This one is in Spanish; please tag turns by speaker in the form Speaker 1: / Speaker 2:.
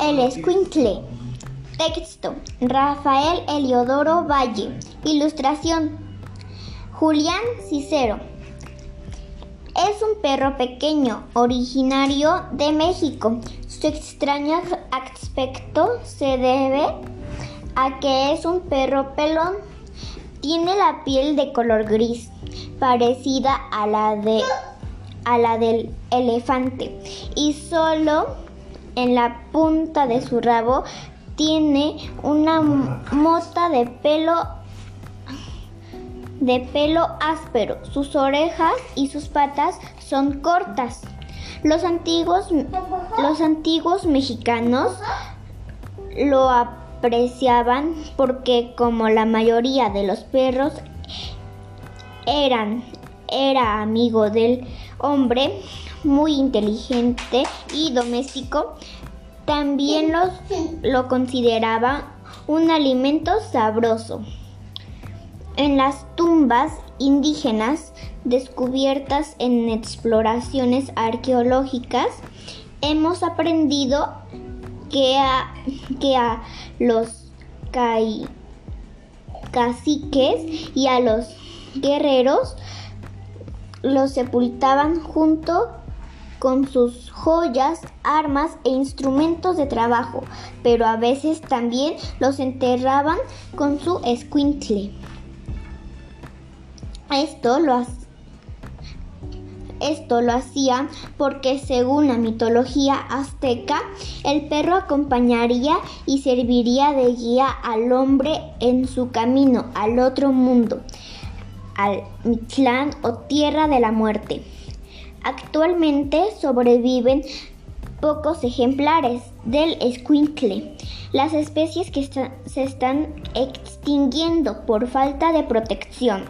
Speaker 1: El escuincle. Texto. Rafael Eliodoro Valle. Ilustración. Julián Cicero. Es un perro pequeño, originario de México. Su extraño aspecto se debe a que es un perro pelón. Tiene la piel de color gris, parecida a la de a la del elefante y solo en la punta de su rabo tiene una mota de pelo de pelo áspero. Sus orejas y sus patas son cortas. Los antiguos, los antiguos mexicanos lo apreciaban porque como la mayoría de los perros eran era amigo del hombre, muy inteligente y doméstico, también los, lo consideraba un alimento sabroso. En las tumbas indígenas descubiertas en exploraciones arqueológicas, hemos aprendido que a, que a los caciques y a los guerreros los sepultaban junto con sus joyas, armas e instrumentos de trabajo, pero a veces también los enterraban con su escuintle. Esto lo, esto lo hacía porque según la mitología azteca, el perro acompañaría y serviría de guía al hombre en su camino al otro mundo, al Mictlán o Tierra de la Muerte. Actualmente sobreviven pocos ejemplares del escuincle. Las especies que se están extinguiendo por falta de protección.